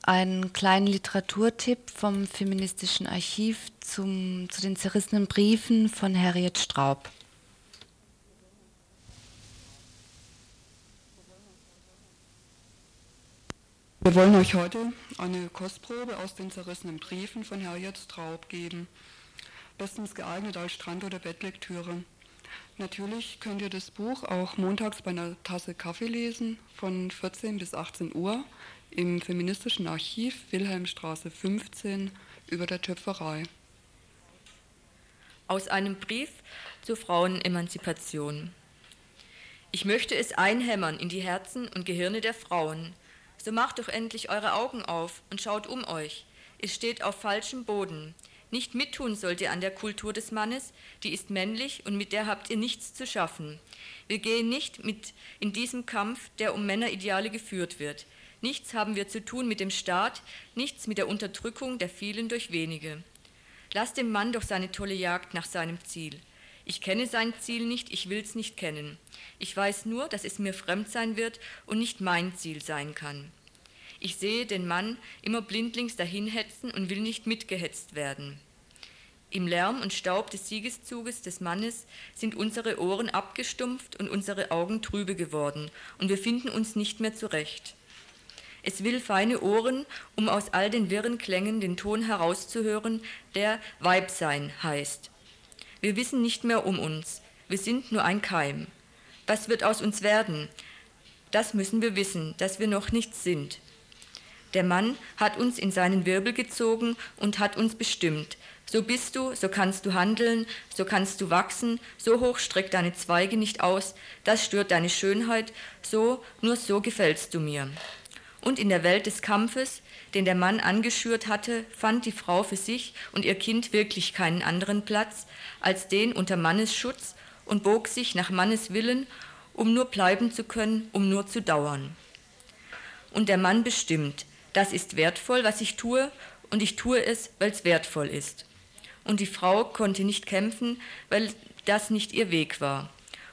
Einen kleinen Literaturtipp vom Feministischen Archiv zum, zu den zerrissenen Briefen von Harriet Straub. Wir wollen euch heute eine Kostprobe aus den zerrissenen Briefen von Harriet Straub geben. Bestens geeignet als Strand- oder Bettlektüre. Natürlich könnt ihr das Buch auch montags bei einer Tasse Kaffee lesen, von 14 bis 18 Uhr im Feministischen Archiv Wilhelmstraße 15 über der Töpferei. Aus einem Brief zur Frauenemanzipation. Ich möchte es einhämmern in die Herzen und Gehirne der Frauen. So macht doch endlich eure Augen auf und schaut um euch. Es steht auf falschem Boden. Nicht mittun sollt ihr an der Kultur des Mannes, die ist männlich und mit der habt ihr nichts zu schaffen. Wir gehen nicht mit in diesem Kampf, der um Männerideale geführt wird. Nichts haben wir zu tun mit dem Staat, nichts mit der Unterdrückung der vielen durch wenige. Lass dem Mann doch seine tolle Jagd nach seinem Ziel. Ich kenne sein Ziel nicht, ich will's nicht kennen. Ich weiß nur, dass es mir fremd sein wird und nicht mein Ziel sein kann. Ich sehe den Mann immer blindlings dahinhetzen und will nicht mitgehetzt werden. Im Lärm und Staub des Siegeszuges des Mannes sind unsere Ohren abgestumpft und unsere Augen trübe geworden, und wir finden uns nicht mehr zurecht. Es will feine Ohren, um aus all den wirren Klängen den Ton herauszuhören, der Weibsein heißt. Wir wissen nicht mehr um uns, wir sind nur ein Keim. Was wird aus uns werden? Das müssen wir wissen, dass wir noch nichts sind. Der Mann hat uns in seinen Wirbel gezogen und hat uns bestimmt. So bist du, so kannst du handeln, so kannst du wachsen, so hoch streckt deine Zweige nicht aus, das stört deine Schönheit, so, nur so gefällst du mir. Und in der Welt des Kampfes, den der Mann angeschürt hatte, fand die Frau für sich und ihr Kind wirklich keinen anderen Platz als den unter Mannes Schutz und bog sich nach Mannes Willen, um nur bleiben zu können, um nur zu dauern. Und der Mann bestimmt, das ist wertvoll, was ich tue, und ich tue es, weil es wertvoll ist. Und die Frau konnte nicht kämpfen, weil das nicht ihr Weg war.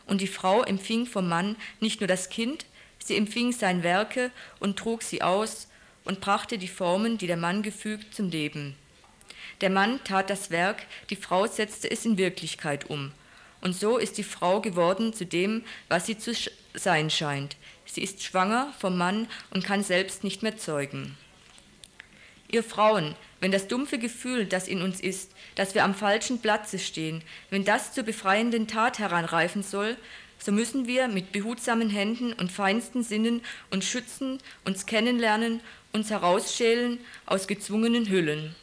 Und die Frau empfing vom Mann nicht nur das Kind, Sie empfing sein Werke und trug sie aus und brachte die Formen, die der Mann gefügt, zum Leben. Der Mann tat das Werk, die Frau setzte es in Wirklichkeit um. Und so ist die Frau geworden zu dem, was sie zu sein scheint. Sie ist schwanger vom Mann und kann selbst nicht mehr zeugen. Ihr Frauen, wenn das dumpfe Gefühl, das in uns ist, dass wir am falschen Platze stehen, wenn das zur befreienden Tat heranreifen soll, so müssen wir mit behutsamen Händen und feinsten Sinnen uns schützen, uns kennenlernen, uns herausschälen aus gezwungenen Hüllen.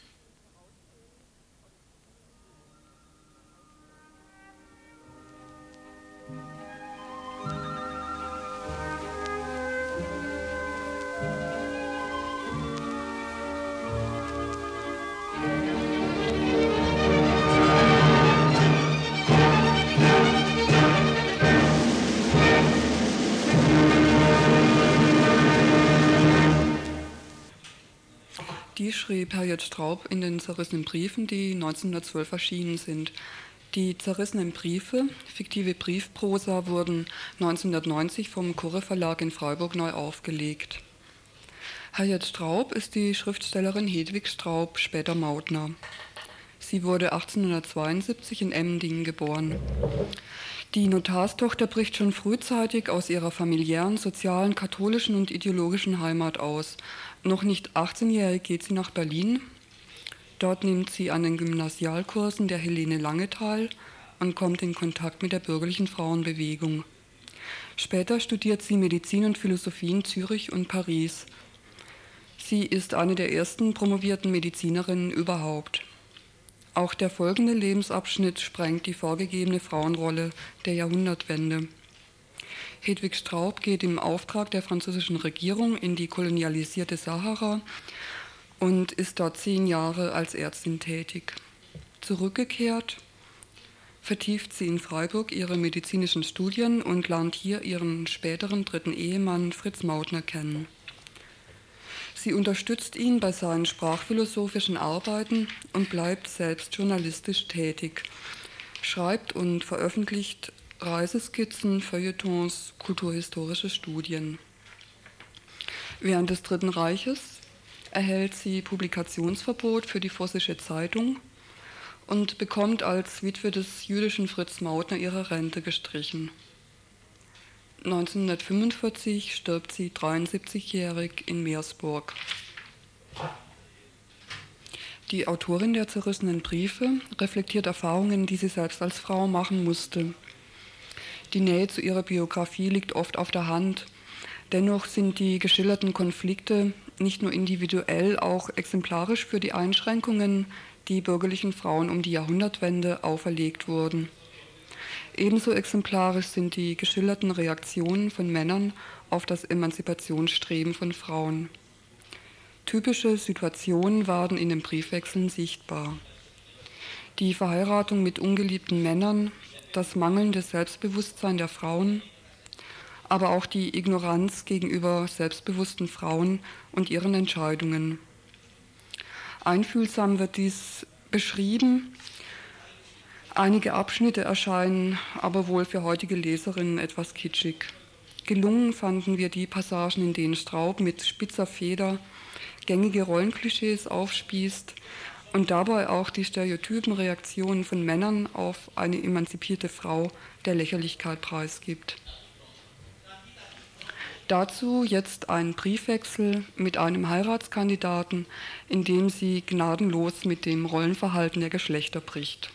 Die schrieb Harriet Straub in den zerrissenen Briefen, die 1912 erschienen sind. Die zerrissenen Briefe, fiktive Briefprosa, wurden 1990 vom Kurre Verlag in Freiburg neu aufgelegt. Harriet Straub ist die Schriftstellerin Hedwig Straub, später Mautner. Sie wurde 1872 in Emdingen geboren. Die Notarstochter bricht schon frühzeitig aus ihrer familiären, sozialen, katholischen und ideologischen Heimat aus noch nicht 18-jährig geht sie nach Berlin. Dort nimmt sie an den Gymnasialkursen der Helene Lange teil und kommt in Kontakt mit der bürgerlichen Frauenbewegung. Später studiert sie Medizin und Philosophie in Zürich und Paris. Sie ist eine der ersten promovierten Medizinerinnen überhaupt. Auch der folgende Lebensabschnitt sprengt die vorgegebene Frauenrolle der Jahrhundertwende. Hedwig Straub geht im Auftrag der französischen Regierung in die kolonialisierte Sahara und ist dort zehn Jahre als Ärztin tätig. Zurückgekehrt vertieft sie in Freiburg ihre medizinischen Studien und lernt hier ihren späteren dritten Ehemann Fritz Mautner kennen. Sie unterstützt ihn bei seinen sprachphilosophischen Arbeiten und bleibt selbst journalistisch tätig, schreibt und veröffentlicht Reiseskizzen, Feuilletons, kulturhistorische Studien. Während des Dritten Reiches erhält sie Publikationsverbot für die Vossische Zeitung und bekommt als Witwe des jüdischen Fritz Mautner ihre Rente gestrichen. 1945 stirbt sie 73-jährig in Meersburg. Die Autorin der zerrissenen Briefe reflektiert Erfahrungen, die sie selbst als Frau machen musste die Nähe zu ihrer Biografie liegt oft auf der Hand. Dennoch sind die geschilderten Konflikte nicht nur individuell, auch exemplarisch für die Einschränkungen, die bürgerlichen Frauen um die Jahrhundertwende auferlegt wurden. Ebenso exemplarisch sind die geschilderten Reaktionen von Männern auf das Emanzipationsstreben von Frauen. Typische Situationen waren in den Briefwechseln sichtbar. Die Verheiratung mit ungeliebten Männern, das mangelnde Selbstbewusstsein der Frauen, aber auch die Ignoranz gegenüber selbstbewussten Frauen und ihren Entscheidungen. Einfühlsam wird dies beschrieben. Einige Abschnitte erscheinen aber wohl für heutige Leserinnen etwas kitschig. Gelungen fanden wir die Passagen, in denen Straub mit spitzer Feder gängige Rollenklischees aufspießt und dabei auch die stereotypen Reaktionen von Männern auf eine emanzipierte Frau der Lächerlichkeit preisgibt. Dazu jetzt ein Briefwechsel mit einem Heiratskandidaten, in dem sie gnadenlos mit dem Rollenverhalten der Geschlechter bricht.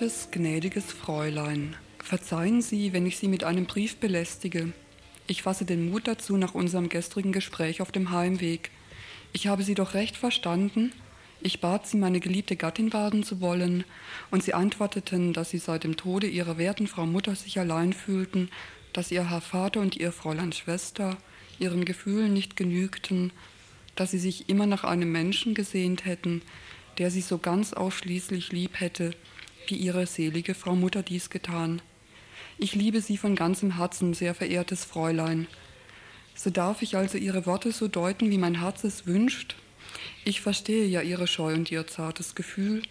Verehrtes, gnädiges Fräulein, verzeihen Sie, wenn ich Sie mit einem Brief belästige. Ich fasse den Mut dazu nach unserem gestrigen Gespräch auf dem Heimweg. Ich habe Sie doch recht verstanden. Ich bat Sie, meine geliebte Gattin werden zu wollen, und Sie antworteten, dass Sie seit dem Tode Ihrer werten Frau Mutter sich allein fühlten, dass Ihr Herr Vater und Ihr Fräulein Schwester Ihren Gefühlen nicht genügten, dass Sie sich immer nach einem Menschen gesehnt hätten, der Sie so ganz ausschließlich lieb hätte, wie ihre selige Frau Mutter dies getan. Ich liebe Sie von ganzem Herzen, sehr verehrtes Fräulein. So darf ich also Ihre Worte so deuten, wie mein Herz es wünscht? Ich verstehe ja Ihre Scheu und Ihr zartes Gefühl,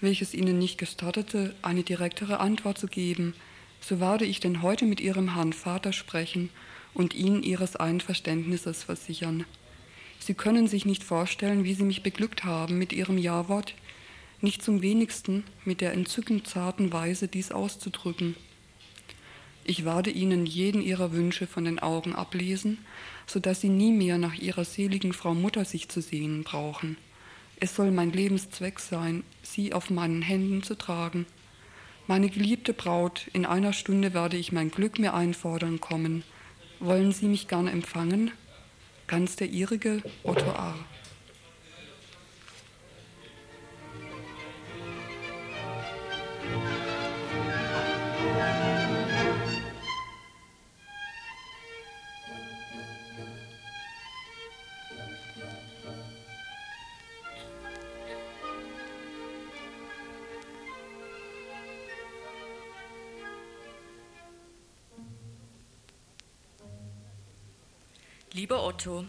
welches Ihnen nicht gestattete, eine direktere Antwort zu geben. So werde ich denn heute mit Ihrem Herrn Vater sprechen und ihn Ihres Einverständnisses versichern. Sie können sich nicht vorstellen, wie Sie mich beglückt haben mit Ihrem Jawort, nicht zum wenigsten mit der entzückend zarten Weise dies auszudrücken. Ich werde ihnen jeden ihrer Wünsche von den Augen ablesen, so dass sie nie mehr nach ihrer seligen Frau Mutter sich zu sehnen brauchen. Es soll mein Lebenszweck sein, sie auf meinen Händen zu tragen. Meine geliebte Braut, in einer Stunde werde ich mein Glück mir einfordern kommen. Wollen Sie mich gern empfangen? Ganz der ihrige Otto A. Lieber Otto,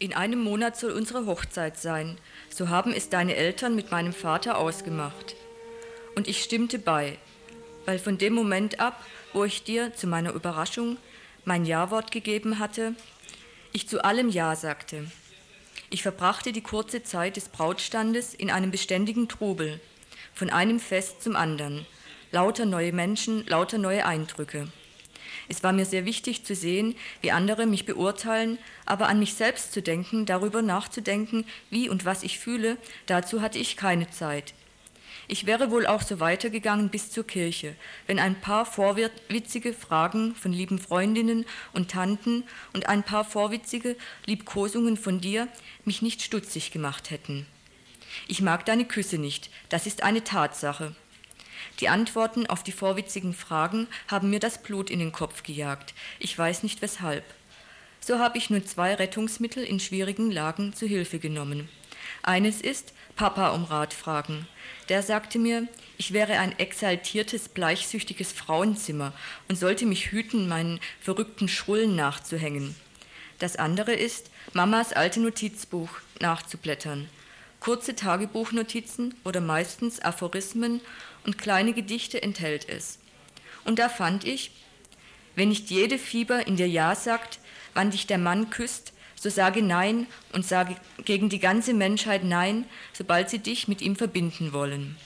in einem Monat soll unsere Hochzeit sein. So haben es deine Eltern mit meinem Vater ausgemacht. Und ich stimmte bei, weil von dem Moment ab, wo ich dir zu meiner Überraschung mein Ja-Wort gegeben hatte, ich zu allem Ja sagte. Ich verbrachte die kurze Zeit des Brautstandes in einem beständigen Trubel, von einem Fest zum anderen, lauter neue Menschen, lauter neue Eindrücke. Es war mir sehr wichtig zu sehen, wie andere mich beurteilen, aber an mich selbst zu denken, darüber nachzudenken, wie und was ich fühle, dazu hatte ich keine Zeit. Ich wäre wohl auch so weitergegangen bis zur Kirche, wenn ein paar vorwitzige Fragen von lieben Freundinnen und Tanten und ein paar vorwitzige Liebkosungen von dir mich nicht stutzig gemacht hätten. Ich mag deine Küsse nicht, das ist eine Tatsache. Die Antworten auf die vorwitzigen Fragen haben mir das Blut in den Kopf gejagt. Ich weiß nicht weshalb. So habe ich nun zwei Rettungsmittel in schwierigen Lagen zu Hilfe genommen. Eines ist Papa um Rat fragen. Der sagte mir, ich wäre ein exaltiertes, bleichsüchtiges Frauenzimmer und sollte mich hüten, meinen verrückten Schrullen nachzuhängen. Das andere ist, Mamas alte Notizbuch nachzublättern. Kurze Tagebuchnotizen oder meistens Aphorismen und kleine Gedichte enthält es. Und da fand ich, wenn nicht jede Fieber in dir Ja sagt, wann dich der Mann küsst, so sage Nein und sage gegen die ganze Menschheit Nein, sobald sie dich mit ihm verbinden wollen.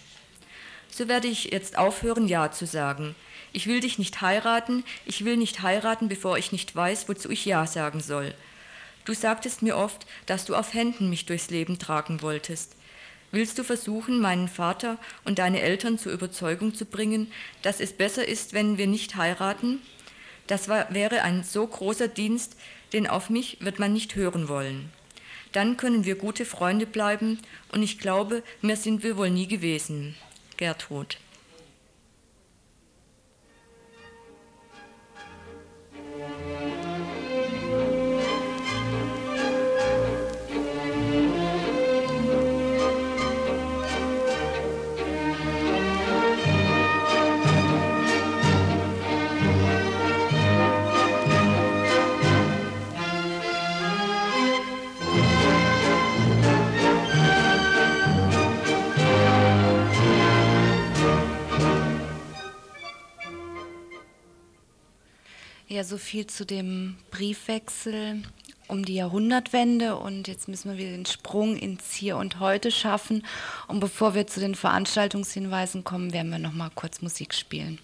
So werde ich jetzt aufhören, Ja zu sagen. Ich will dich nicht heiraten, ich will nicht heiraten, bevor ich nicht weiß, wozu ich Ja sagen soll. Du sagtest mir oft, dass du auf Händen mich durchs Leben tragen wolltest. Willst du versuchen, meinen Vater und deine Eltern zur Überzeugung zu bringen, dass es besser ist, wenn wir nicht heiraten? Das war, wäre ein so großer Dienst, denn auf mich wird man nicht hören wollen. Dann können wir gute Freunde bleiben und ich glaube, mehr sind wir wohl nie gewesen. Gertrud. Ja, so viel zu dem Briefwechsel um die Jahrhundertwende und jetzt müssen wir wieder den Sprung ins Hier und Heute schaffen. Und bevor wir zu den Veranstaltungshinweisen kommen, werden wir noch mal kurz Musik spielen.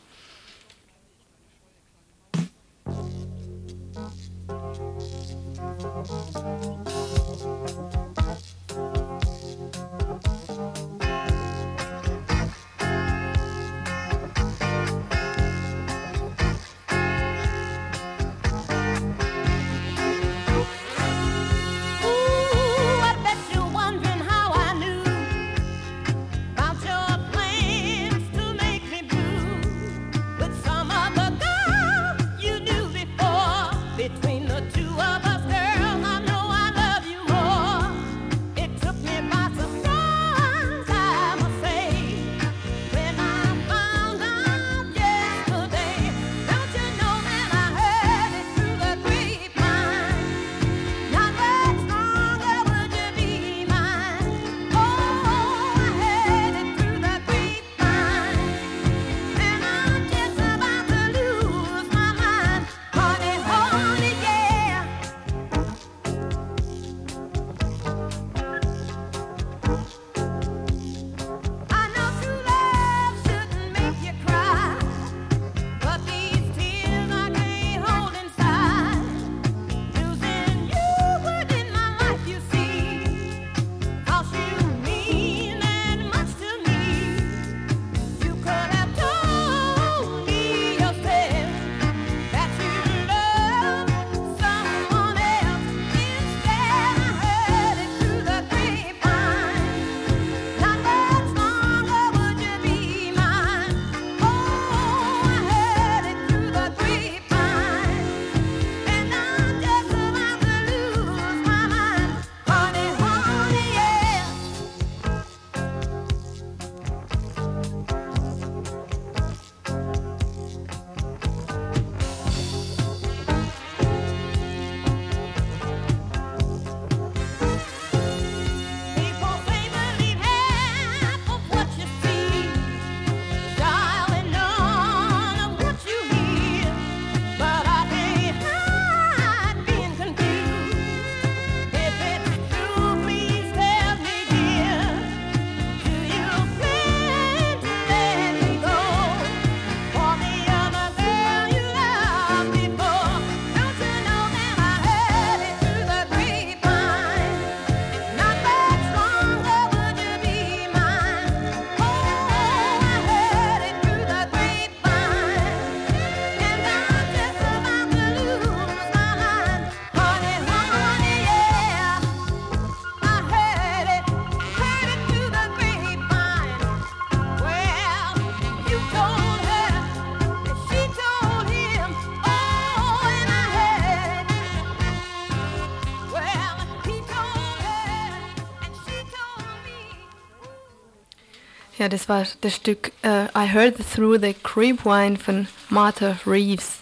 Ja, das war das Stück uh, I Heard Through the Creepwine von Martha Reeves.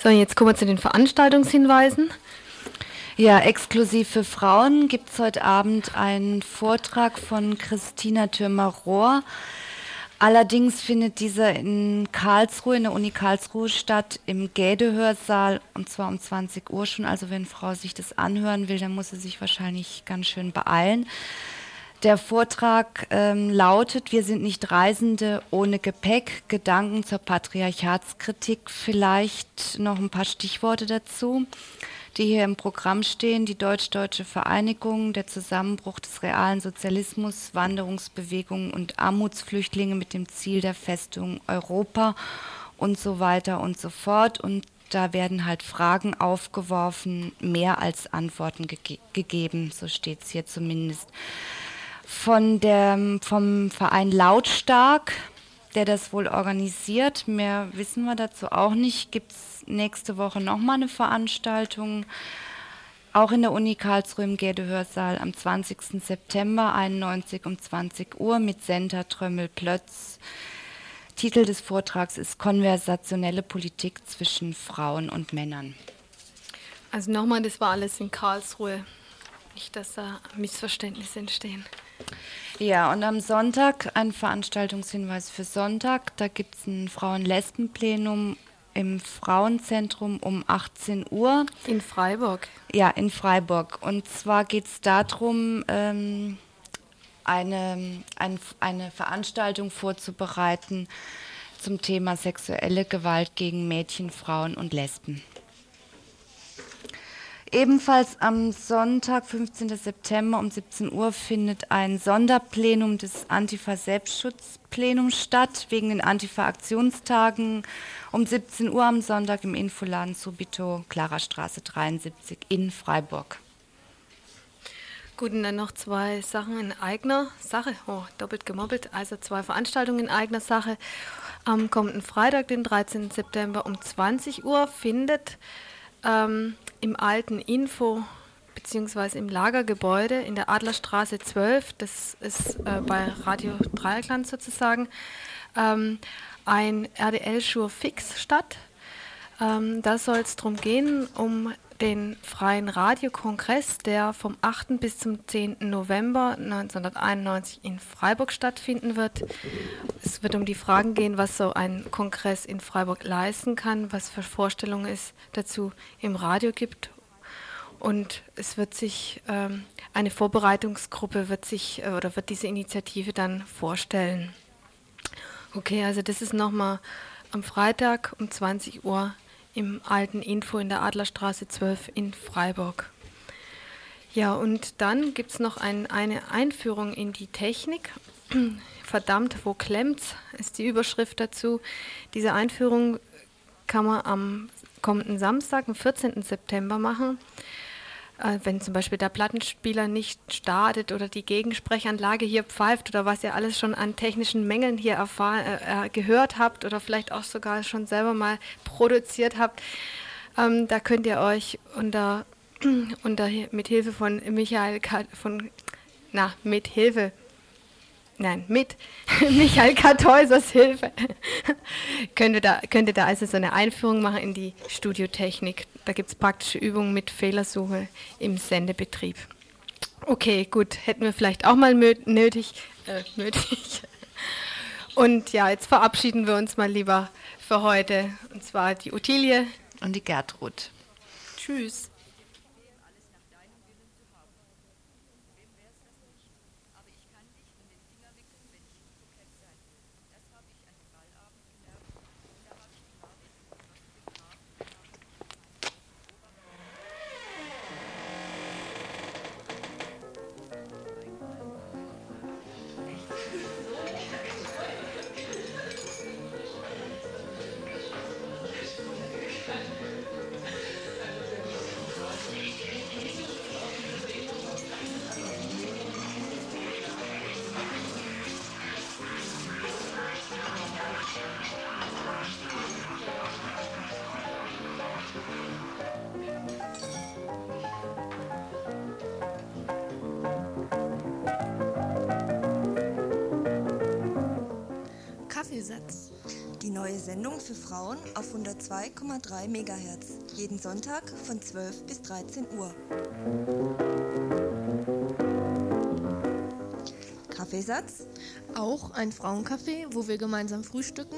So, jetzt kommen wir zu den Veranstaltungshinweisen. Ja, exklusiv für Frauen gibt es heute Abend einen Vortrag von Christina Thürmer-Rohr. Allerdings findet dieser in Karlsruhe, in der Uni Karlsruhe statt, im Gäde-Hörsaal und zwar um 20 Uhr schon. Also wenn Frau sich das anhören will, dann muss sie sich wahrscheinlich ganz schön beeilen. Der Vortrag ähm, lautet, wir sind nicht Reisende ohne Gepäck, Gedanken zur Patriarchatskritik, vielleicht noch ein paar Stichworte dazu die hier im Programm stehen, die Deutsch-Deutsche Vereinigung, der Zusammenbruch des realen Sozialismus, Wanderungsbewegungen und Armutsflüchtlinge mit dem Ziel der Festung Europa und so weiter und so fort. Und da werden halt Fragen aufgeworfen, mehr als Antworten ge gegeben, so steht es hier zumindest. Von der, vom Verein Lautstark, der das wohl organisiert, mehr wissen wir dazu auch nicht, gibt es nächste Woche nochmal eine Veranstaltung, auch in der Uni Karlsruhe im Gäde-Hörsaal am 20. September 91 um 20 Uhr mit Senta Trömmel-Plötz. Titel des Vortrags ist Konversationelle Politik zwischen Frauen und Männern. Also nochmal, das war alles in Karlsruhe. Nicht, dass da Missverständnisse entstehen. Ja, und am Sonntag ein Veranstaltungshinweis für Sonntag. Da gibt es ein Frauen-Lesben-Plenum im Frauenzentrum um 18 Uhr. In Freiburg? Ja, in Freiburg. Und zwar geht es darum, ähm, eine, ein, eine Veranstaltung vorzubereiten zum Thema sexuelle Gewalt gegen Mädchen, Frauen und Lesben. Ebenfalls am Sonntag, 15. September um 17 Uhr findet ein Sonderplenum des Antifa-Selbstschutzplenums statt, wegen den Antifa-Aktionstagen um 17 Uhr am Sonntag im Infoladen Subito, Klarerstraße 73 in Freiburg. Gut, und dann noch zwei Sachen in eigener Sache. Oh, doppelt gemobbelt. Also zwei Veranstaltungen in eigener Sache. Am kommenden Freitag, den 13. September um 20 Uhr, findet ähm, im alten Info bzw. im Lagergebäude in der Adlerstraße 12, das ist äh, bei Radio Dreierglanz sozusagen, ähm, ein RDL-Schur fix statt. Ähm, da soll es darum gehen, um den freien Radiokongress, der vom 8. bis zum 10. November 1991 in Freiburg stattfinden wird. Es wird um die Fragen gehen, was so ein Kongress in Freiburg leisten kann, was für Vorstellungen es dazu im Radio gibt. Und es wird sich ähm, eine Vorbereitungsgruppe wird sich äh, oder wird diese Initiative dann vorstellen. Okay, also das ist nochmal am Freitag um 20 Uhr im alten Info in der Adlerstraße 12 in Freiburg. Ja, und dann gibt es noch ein, eine Einführung in die Technik. Verdammt, wo klemmt's? Ist die Überschrift dazu. Diese Einführung kann man am kommenden Samstag, am 14. September machen. Äh, wenn zum Beispiel der Plattenspieler nicht startet oder die Gegensprechanlage hier pfeift oder was ihr alles schon an technischen Mängeln hier äh, äh, gehört habt oder vielleicht auch sogar schon selber mal produziert habt, ähm, da könnt ihr euch unter, unter mit Hilfe von Michael von na mit Hilfe nein, mit Michael Kartäusers Hilfe könnte da, könnte da also so eine Einführung machen in die Studiotechnik. Da gibt es praktische Übungen mit Fehlersuche im Sendebetrieb. Okay, gut, hätten wir vielleicht auch mal nötig. Äh, nötig. Und ja, jetzt verabschieden wir uns mal lieber für heute. Und zwar die Ottilie und die Gertrud. Tschüss. Neue Sendung für Frauen auf 102,3 MHz. Jeden Sonntag von 12 bis 13 Uhr. Kaffeesatz? Auch ein Frauencafé, wo wir gemeinsam frühstücken,